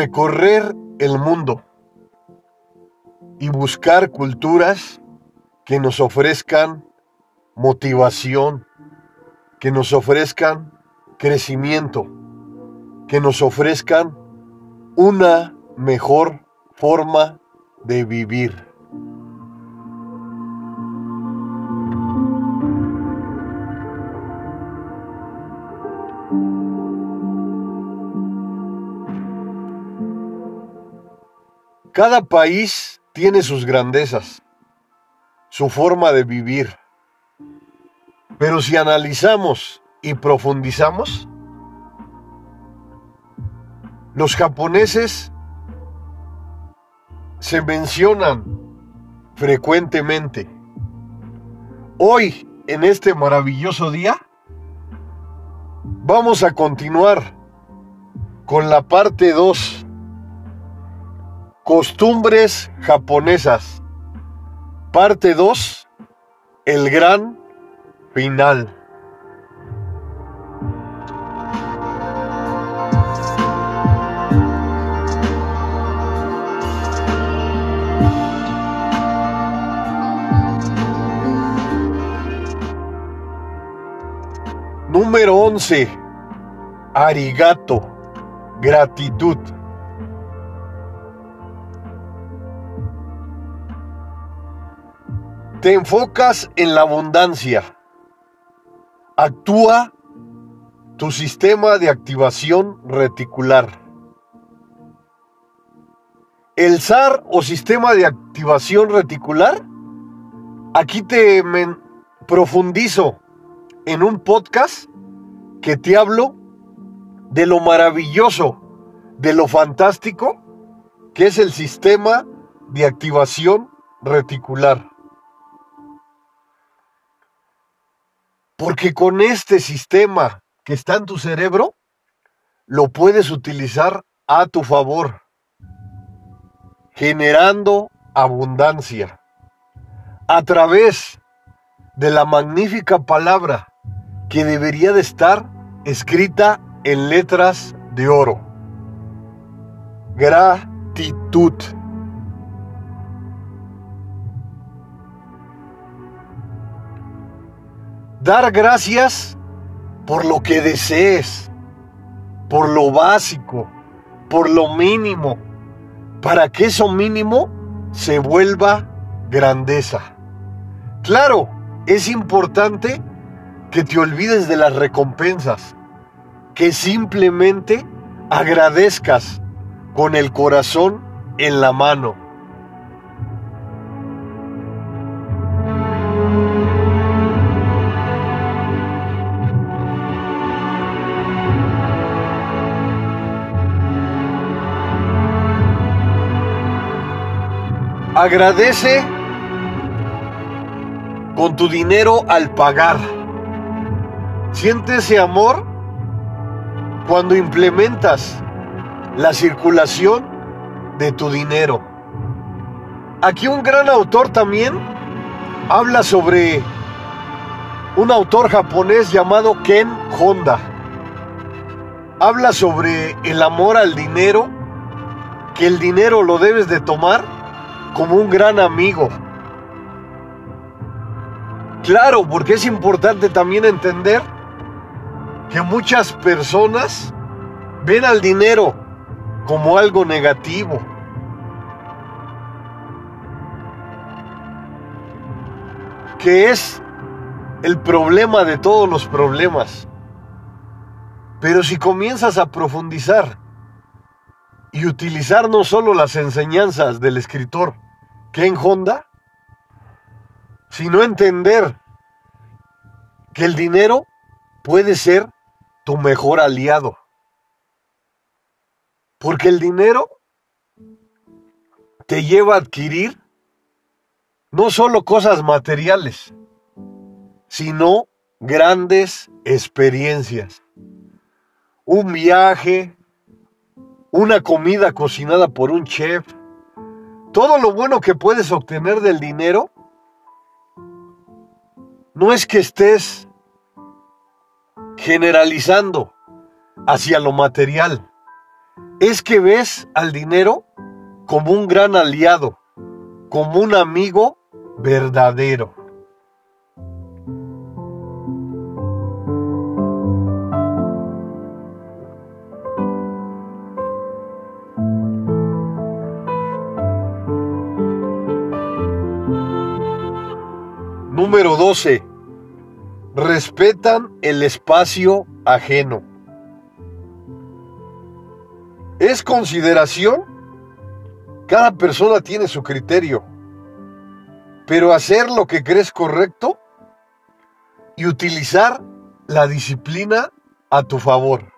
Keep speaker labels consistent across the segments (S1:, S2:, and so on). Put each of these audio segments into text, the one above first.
S1: recorrer el mundo y buscar culturas que nos ofrezcan motivación, que nos ofrezcan crecimiento, que nos ofrezcan una mejor forma de vivir. Cada país tiene sus grandezas, su forma de vivir. Pero si analizamos y profundizamos, los japoneses se mencionan frecuentemente. Hoy, en este maravilloso día, vamos a continuar con la parte 2 Costumbres japonesas. Parte 2. El gran final. Número 11. Arigato. Gratitud. Te enfocas en la abundancia. Actúa tu sistema de activación reticular. El SAR o sistema de activación reticular, aquí te profundizo en un podcast que te hablo de lo maravilloso, de lo fantástico que es el sistema de activación reticular. Porque con este sistema que está en tu cerebro, lo puedes utilizar a tu favor, generando abundancia a través de la magnífica palabra que debería de estar escrita en letras de oro. Gratitud. Dar gracias por lo que desees, por lo básico, por lo mínimo, para que eso mínimo se vuelva grandeza. Claro, es importante que te olvides de las recompensas, que simplemente agradezcas con el corazón en la mano. Agradece con tu dinero al pagar. Siente ese amor cuando implementas la circulación de tu dinero. Aquí un gran autor también habla sobre un autor japonés llamado Ken Honda. Habla sobre el amor al dinero, que el dinero lo debes de tomar como un gran amigo. Claro, porque es importante también entender que muchas personas ven al dinero como algo negativo. Que es el problema de todos los problemas. Pero si comienzas a profundizar y utilizar no solo las enseñanzas del escritor Ken Honda, sino entender que el dinero puede ser tu mejor aliado. Porque el dinero te lleva a adquirir no solo cosas materiales, sino grandes experiencias. Un viaje, una comida cocinada por un chef, todo lo bueno que puedes obtener del dinero, no es que estés generalizando hacia lo material, es que ves al dinero como un gran aliado, como un amigo verdadero. Número 12. Respetan el espacio ajeno. ¿Es consideración? Cada persona tiene su criterio. Pero hacer lo que crees correcto y utilizar la disciplina a tu favor.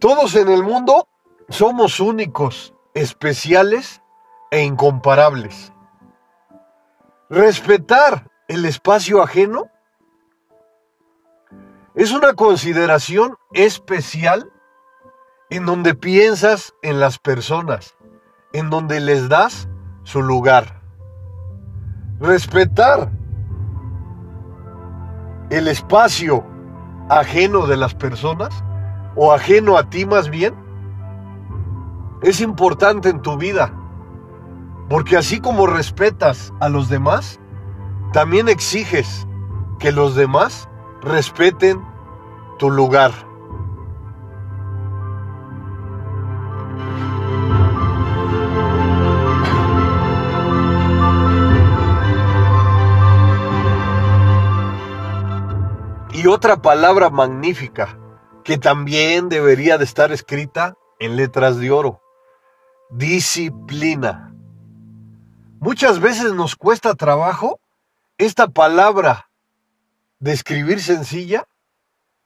S1: Todos en el mundo somos únicos, especiales e incomparables. Respetar el espacio ajeno es una consideración especial en donde piensas en las personas, en donde les das su lugar. Respetar el espacio ajeno de las personas, o ajeno a ti más bien, es importante en tu vida. Porque así como respetas a los demás, también exiges que los demás respeten tu lugar. Y otra palabra magnífica que también debería de estar escrita en letras de oro. Disciplina. Muchas veces nos cuesta trabajo esta palabra de escribir sencilla,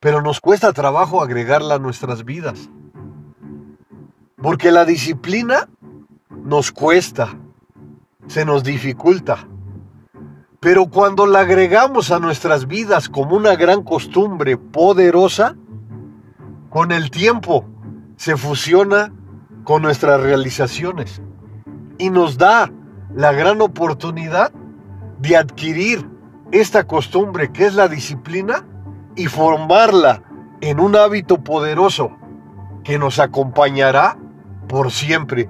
S1: pero nos cuesta trabajo agregarla a nuestras vidas. Porque la disciplina nos cuesta, se nos dificulta. Pero cuando la agregamos a nuestras vidas como una gran costumbre poderosa, con el tiempo se fusiona con nuestras realizaciones y nos da la gran oportunidad de adquirir esta costumbre que es la disciplina y formarla en un hábito poderoso que nos acompañará por siempre,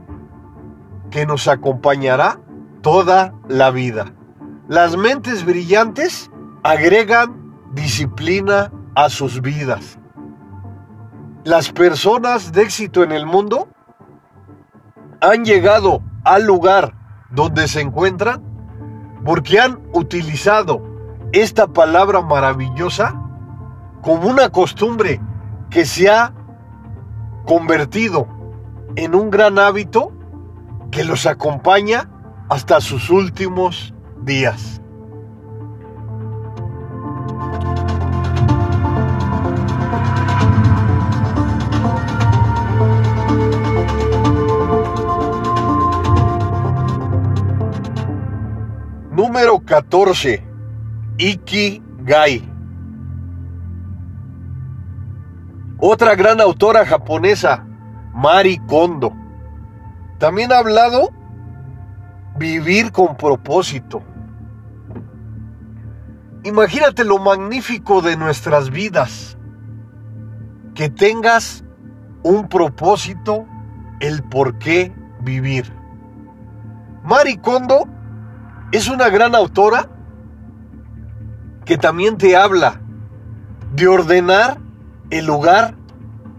S1: que nos acompañará toda la vida. Las mentes brillantes agregan disciplina a sus vidas. Las personas de éxito en el mundo han llegado al lugar donde se encuentran porque han utilizado esta palabra maravillosa como una costumbre que se ha convertido en un gran hábito que los acompaña hasta sus últimos días. Número 14. Ikigai. Otra gran autora japonesa, Mari Kondo. También ha hablado vivir con propósito. Imagínate lo magnífico de nuestras vidas. Que tengas un propósito, el por qué vivir. Mari Kondo es una gran autora que también te habla de ordenar el lugar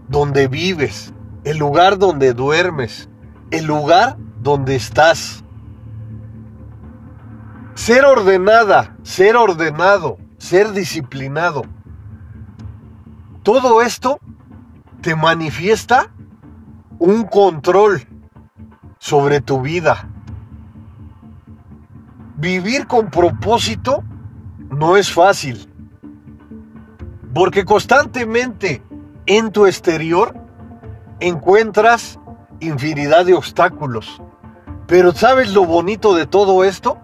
S1: donde vives, el lugar donde duermes, el lugar donde estás. Ser ordenada, ser ordenado, ser disciplinado. Todo esto te manifiesta un control sobre tu vida, vivir con propósito no es fácil. Porque constantemente en tu exterior encuentras infinidad de obstáculos. Pero ¿sabes lo bonito de todo esto?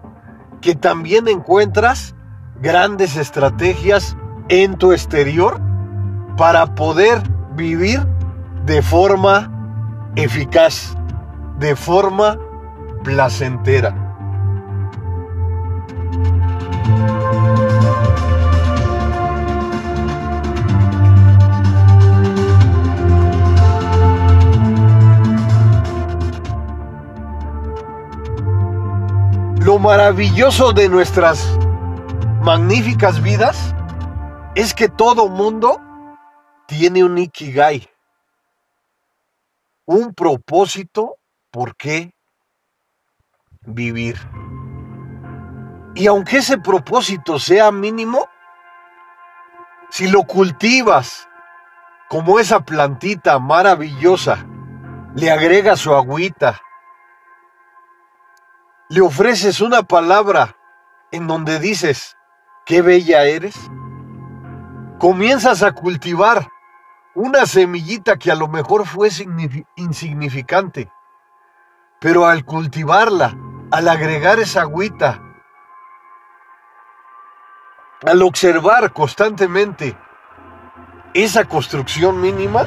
S1: Que también encuentras grandes estrategias en tu exterior para poder vivir de forma eficaz, de forma placentera. Lo maravilloso de nuestras magníficas vidas es que todo mundo tiene un ikigai, un propósito por qué vivir. Y aunque ese propósito sea mínimo, si lo cultivas como esa plantita maravillosa, le agregas su agüita, le ofreces una palabra en donde dices, qué bella eres, comienzas a cultivar una semillita que a lo mejor fue insignificante, pero al cultivarla, al agregar esa agüita, al observar constantemente esa construcción mínima,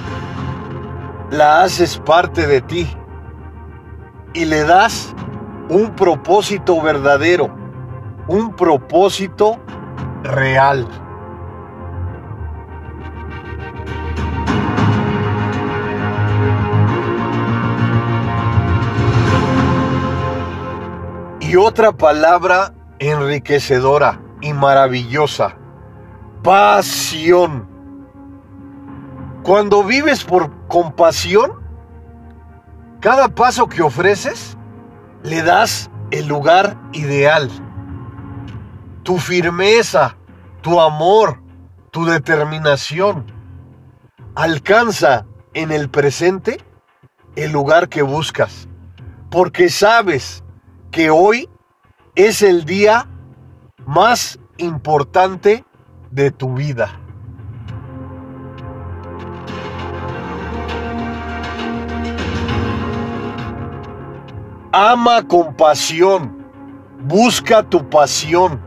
S1: la haces parte de ti y le das un propósito verdadero, un propósito real. Y otra palabra enriquecedora y maravillosa, pasión. Cuando vives por compasión, cada paso que ofreces le das el lugar ideal. Tu firmeza, tu amor, tu determinación alcanza en el presente el lugar que buscas, porque sabes que hoy es el día más importante de tu vida. Ama con pasión, busca tu pasión,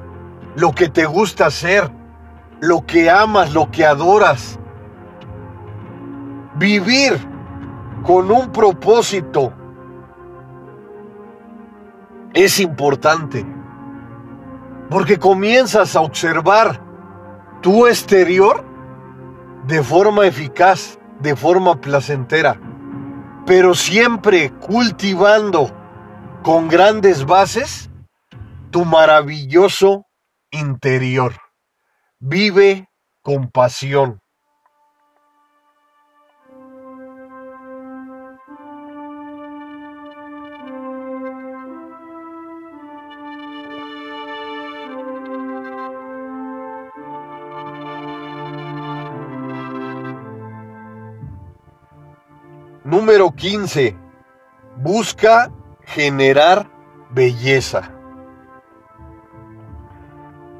S1: lo que te gusta hacer, lo que amas, lo que adoras. Vivir con un propósito es importante. Porque comienzas a observar tu exterior de forma eficaz, de forma placentera, pero siempre cultivando con grandes bases tu maravilloso interior. Vive con pasión. Número 15. Busca generar belleza.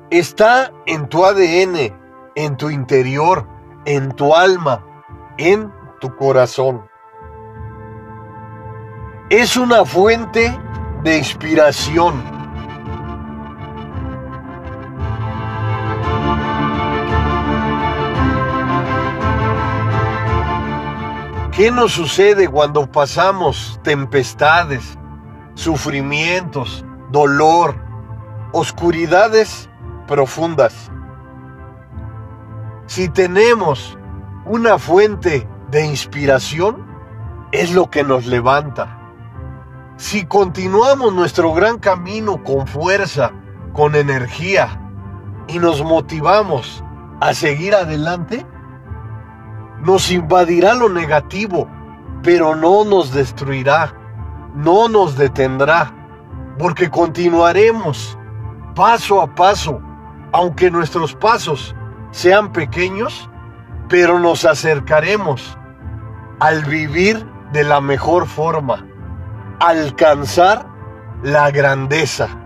S1: Está en tu ADN, en tu interior, en tu alma, en tu corazón. Es una fuente de inspiración ¿Qué nos sucede cuando pasamos tempestades, sufrimientos, dolor, oscuridades profundas? Si tenemos una fuente de inspiración, es lo que nos levanta. Si continuamos nuestro gran camino con fuerza, con energía y nos motivamos a seguir adelante, nos invadirá lo negativo, pero no nos destruirá, no nos detendrá, porque continuaremos paso a paso, aunque nuestros pasos sean pequeños, pero nos acercaremos al vivir de la mejor forma, alcanzar la grandeza.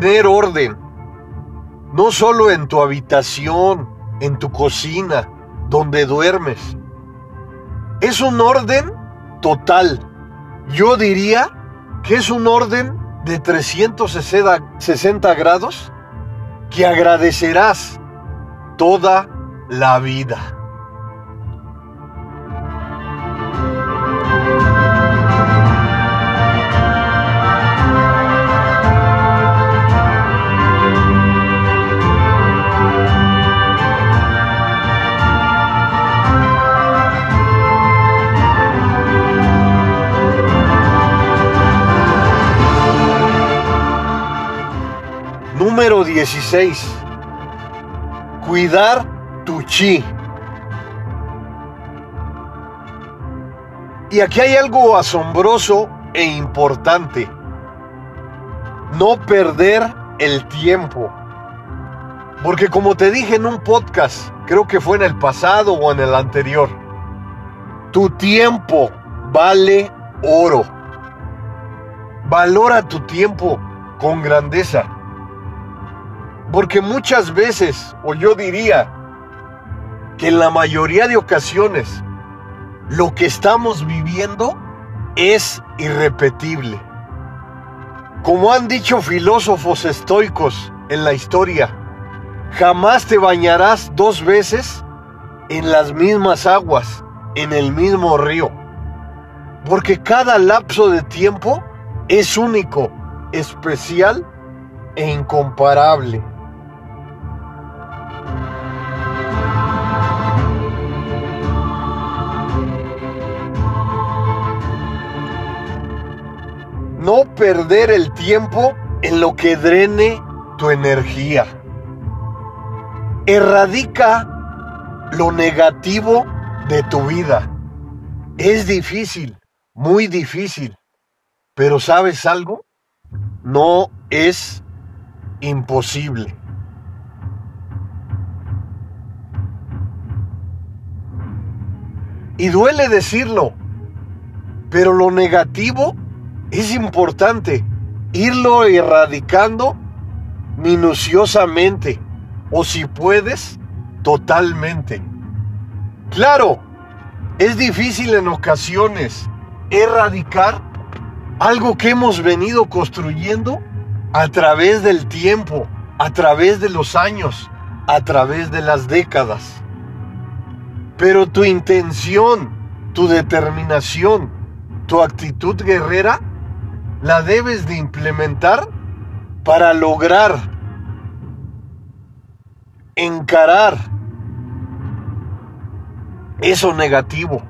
S1: Tener orden, no solo en tu habitación, en tu cocina, donde duermes. Es un orden total. Yo diría que es un orden de 360 grados que agradecerás toda la vida. Número 16. Cuidar tu chi. Y aquí hay algo asombroso e importante. No perder el tiempo. Porque como te dije en un podcast, creo que fue en el pasado o en el anterior, tu tiempo vale oro. Valora tu tiempo con grandeza. Porque muchas veces, o yo diría, que en la mayoría de ocasiones, lo que estamos viviendo es irrepetible. Como han dicho filósofos estoicos en la historia, jamás te bañarás dos veces en las mismas aguas, en el mismo río. Porque cada lapso de tiempo es único, especial e incomparable. No perder el tiempo en lo que drene tu energía. Erradica lo negativo de tu vida. Es difícil, muy difícil. Pero ¿sabes algo? No es imposible. Y duele decirlo, pero lo negativo es importante irlo erradicando minuciosamente o si puedes, totalmente. Claro, es difícil en ocasiones erradicar algo que hemos venido construyendo a través del tiempo, a través de los años, a través de las décadas. Pero tu intención, tu determinación, tu actitud guerrera la debes de implementar para lograr encarar eso negativo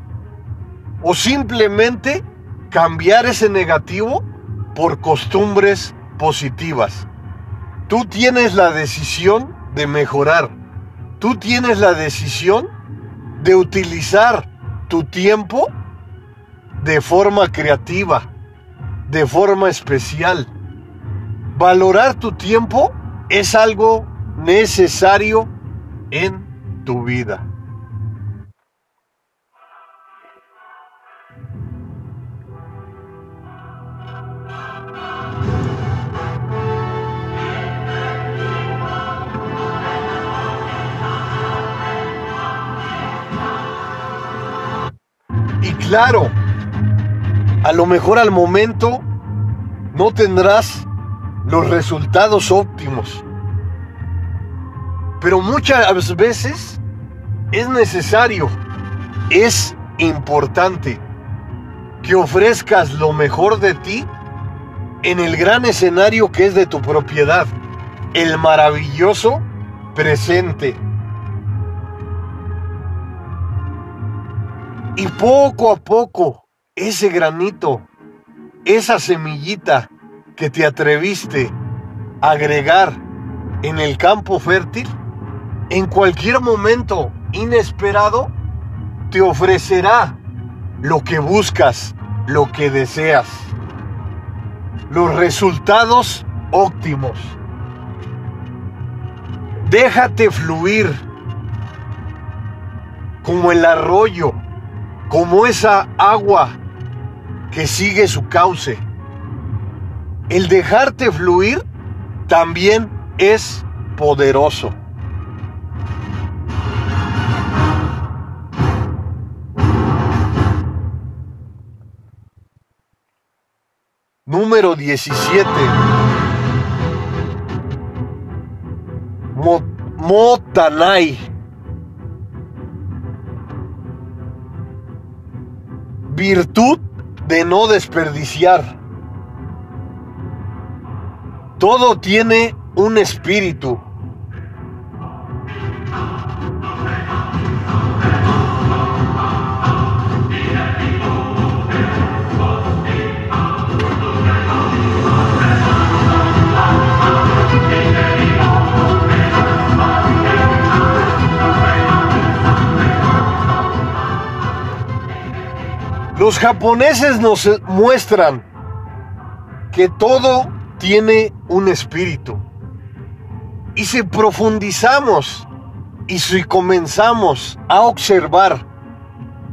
S1: o simplemente cambiar ese negativo por costumbres positivas. Tú tienes la decisión de mejorar. Tú tienes la decisión de utilizar tu tiempo de forma creativa, de forma especial. Valorar tu tiempo es algo necesario en tu vida. Y claro, a lo mejor al momento no tendrás los resultados óptimos. Pero muchas veces es necesario, es importante que ofrezcas lo mejor de ti en el gran escenario que es de tu propiedad, el maravilloso presente. Y poco a poco, ese granito, esa semillita que te atreviste a agregar en el campo fértil, en cualquier momento inesperado, te ofrecerá lo que buscas, lo que deseas, los resultados óptimos. Déjate fluir como el arroyo como esa agua que sigue su cauce. El dejarte fluir también es poderoso. Número 17. Motanai. virtud de no desperdiciar. Todo tiene un espíritu. Los japoneses nos muestran que todo tiene un espíritu. Y si profundizamos y si comenzamos a observar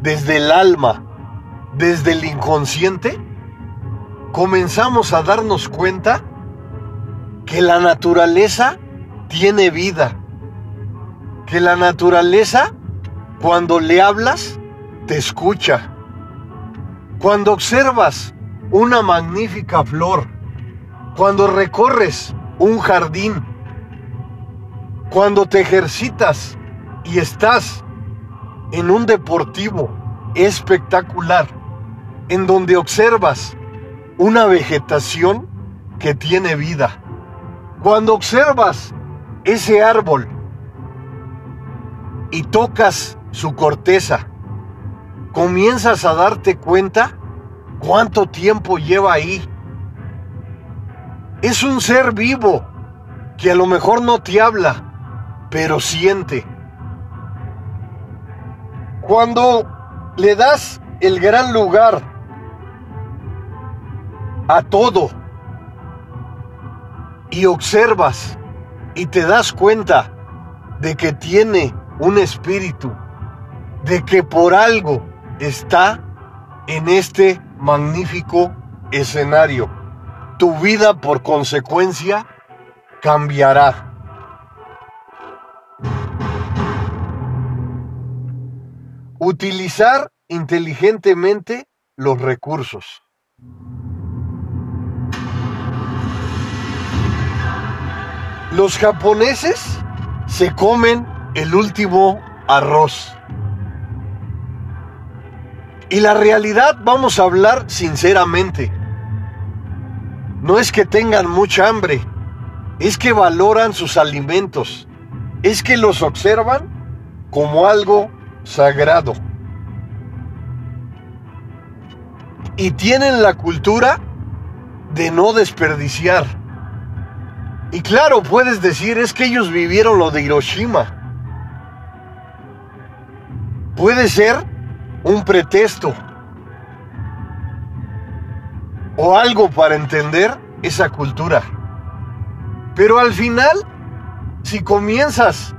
S1: desde el alma, desde el inconsciente, comenzamos a darnos cuenta que la naturaleza tiene vida, que la naturaleza cuando le hablas te escucha, cuando observas una magnífica flor, cuando recorres un jardín, cuando te ejercitas y estás en un deportivo espectacular, en donde observas una vegetación que tiene vida. Cuando observas ese árbol y tocas su corteza, comienzas a darte cuenta cuánto tiempo lleva ahí. Es un ser vivo que a lo mejor no te habla, pero siente. Cuando le das el gran lugar a todo y observas y te das cuenta de que tiene un espíritu, de que por algo está en este magnífico escenario. Tu vida por consecuencia cambiará. Utilizar inteligentemente los recursos. Los japoneses se comen el último arroz. Y la realidad, vamos a hablar sinceramente, no es que tengan mucha hambre, es que valoran sus alimentos, es que los observan como algo sagrado. Y tienen la cultura de no desperdiciar. Y claro, puedes decir, es que ellos vivieron lo de Hiroshima. Puede ser un pretexto o algo para entender esa cultura. Pero al final, si comienzas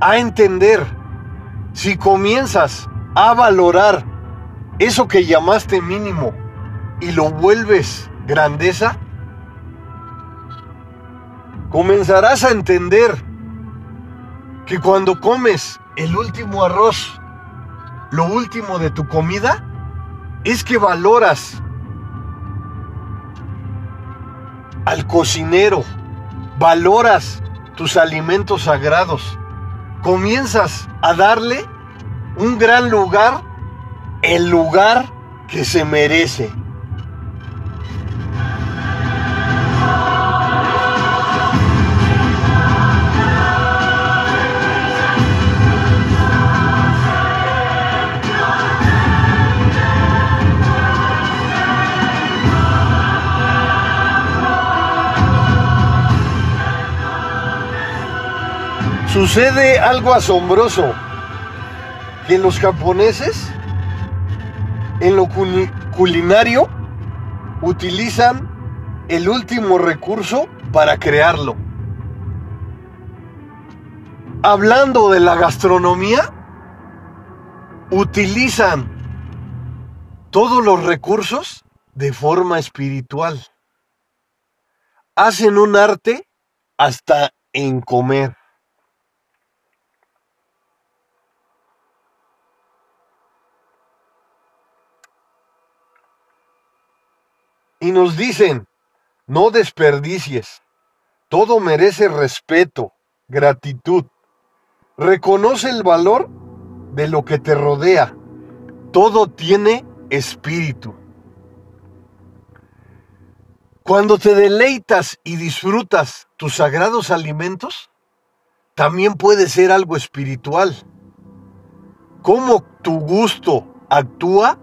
S1: a entender, si comienzas a valorar eso que llamaste mínimo y lo vuelves grandeza, comenzarás a entender que cuando comes el último arroz, lo último de tu comida, es que valoras al cocinero, valoras tus alimentos sagrados, comienzas a darle un gran lugar, el lugar que se merece. Sucede algo asombroso, que los japoneses en lo culinario utilizan el último recurso para crearlo. Hablando de la gastronomía, utilizan todos los recursos de forma espiritual. Hacen un arte hasta en comer. Y nos dicen, no desperdicies, todo merece respeto, gratitud. Reconoce el valor de lo que te rodea. Todo tiene espíritu. Cuando te deleitas y disfrutas tus sagrados alimentos, también puede ser algo espiritual. Cómo tu gusto actúa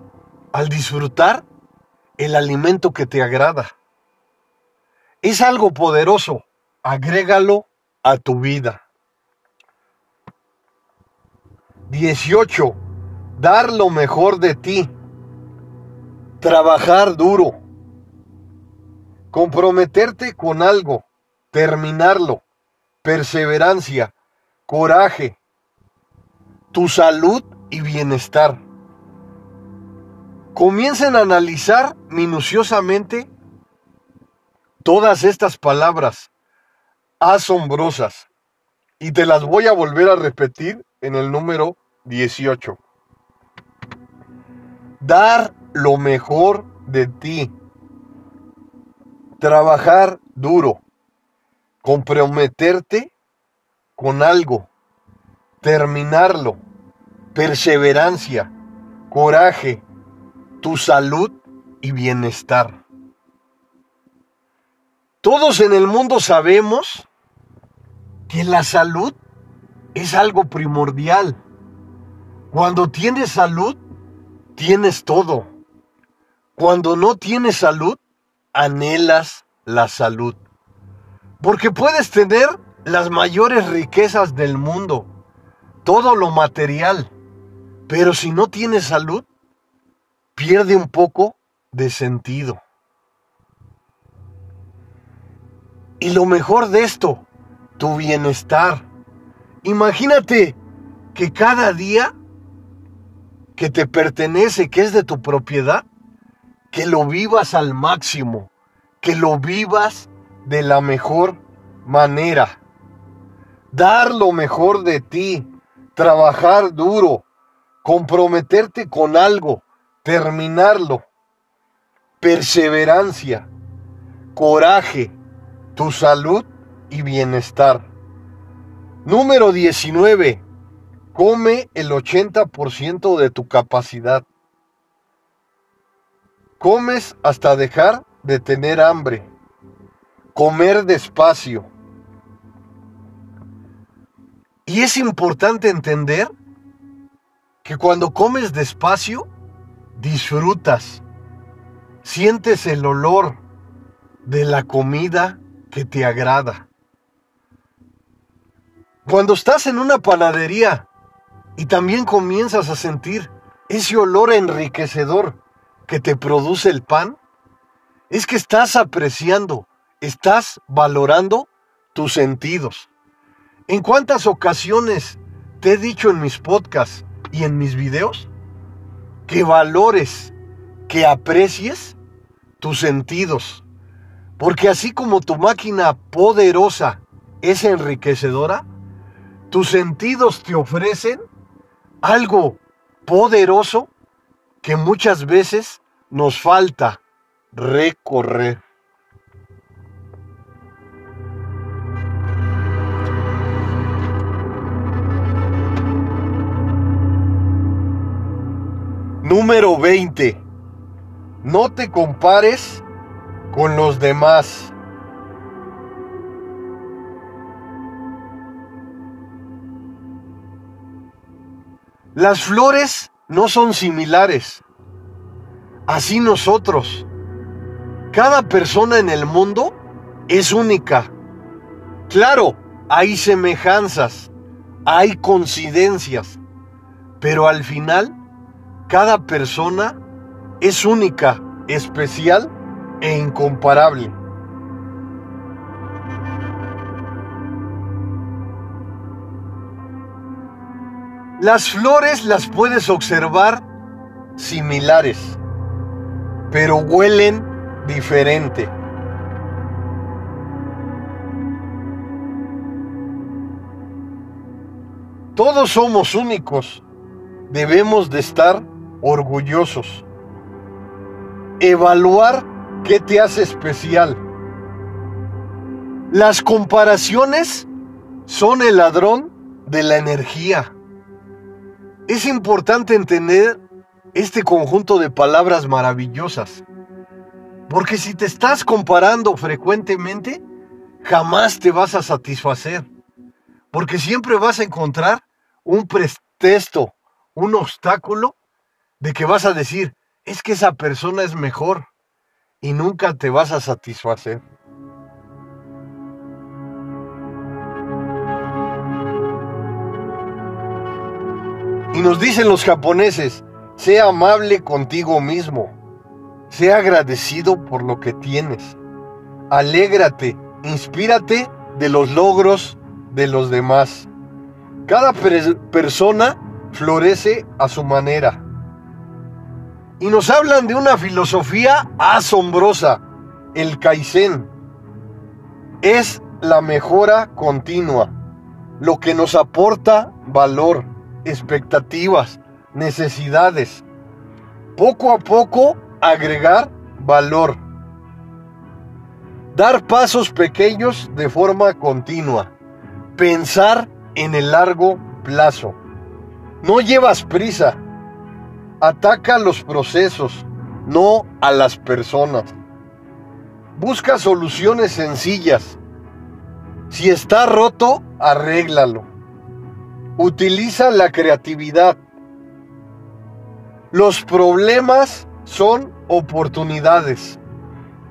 S1: al disfrutar el alimento que te agrada. Es algo poderoso. Agrégalo a tu vida. 18. Dar lo mejor de ti. trabajar duro, comprometerte con algo, terminarlo, perseverancia, coraje, tu salud y bienestar. Comiencen a analizar minuciosamente todas estas palabras asombrosas y te las voy a volver a repetir en el número 18. Dar lo mejor de ti. Trabajar duro. Comprometerte con algo. Terminarlo. Perseverancia. Coraje. Tu salud y bienestar. Todos en el mundo sabemos que la salud es algo primordial. Cuando tienes salud, tienes todo. Cuando no tienes salud, anhelas la salud. Porque puedes tener las mayores riquezas del mundo, todo lo material, pero si no tienes salud, pierde un poco de sentido. Y lo mejor de esto, tu bienestar. Imagínate que cada día que te pertenece, que es de tu propiedad, que lo vivas al máximo, que lo vivas de la mejor manera. Dar lo mejor de ti, trabajar duro, comprometerte con algo, terminarlo. Perseverancia, coraje, tu salud y bienestar. Número 19. Come el 80% de tu capacidad. Comes hasta dejar de tener hambre. Comer despacio. Y es importante entender que cuando comes despacio, disfrutas, sientes el olor de la comida que te agrada. Cuando estás en una panadería y también comienzas a sentir ese olor enriquecedor que te produce el pan, es que estás apreciando, estás valorando tus sentidos. ¿En cuántas ocasiones te he dicho en mis podcasts y en mis videos que valores, que aprecies tus sentidos? Porque así como tu máquina poderosa es enriquecedora, tus sentidos te ofrecen algo poderoso que muchas veces nos falta recorrer. Número 20. No te compares con los demás. Las flores no son similares. Así nosotros. Cada persona en el mundo es única. Claro, hay semejanzas, hay coincidencias, pero al final cada persona es única, especial e incomparable. Las flores las puedes observar similares, pero huelen diferente. Todos somos únicos. Debemos de estar orgullosos. Evaluar qué te hace especial. Las comparaciones son el ladrón de la energía. Es importante entender este conjunto de palabras maravillosas, porque si te estás comparando frecuentemente, jamás te vas a satisfacer, porque siempre vas a encontrar un pretexto, un obstáculo de que vas a decir, es que esa persona es mejor y nunca te vas a satisfacer. Y nos dicen los japoneses, sea amable contigo mismo. Sea agradecido por lo que tienes. Alégrate, inspírate de los logros de los demás. Cada persona florece a su manera. Y nos hablan de una filosofía asombrosa, el Kaizen. Es la mejora continua, lo que nos aporta valor, expectativas, necesidades. Poco a poco agregar valor. Dar pasos pequeños de forma continua. Pensar en el largo plazo. No llevas prisa. Ataca los procesos, no a las personas. Busca soluciones sencillas. Si está roto, arréglalo. Utiliza la creatividad. Los problemas son oportunidades.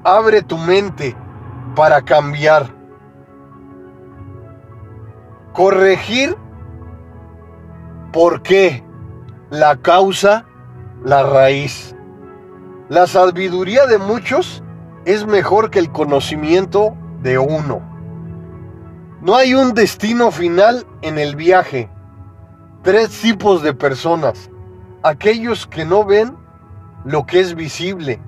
S1: Abre tu mente para cambiar. Corregir. ¿Por qué? La causa, la raíz. La sabiduría de muchos es mejor que el conocimiento de uno. No hay un destino final en el viaje. Tres tipos de personas. Aquellos que no ven lo que es visible.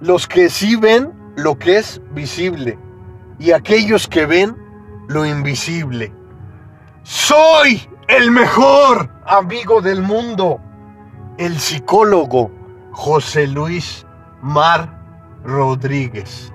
S1: Los que sí ven lo que es visible y aquellos que ven lo invisible. Soy el mejor amigo del mundo, el psicólogo José Luis Mar Rodríguez.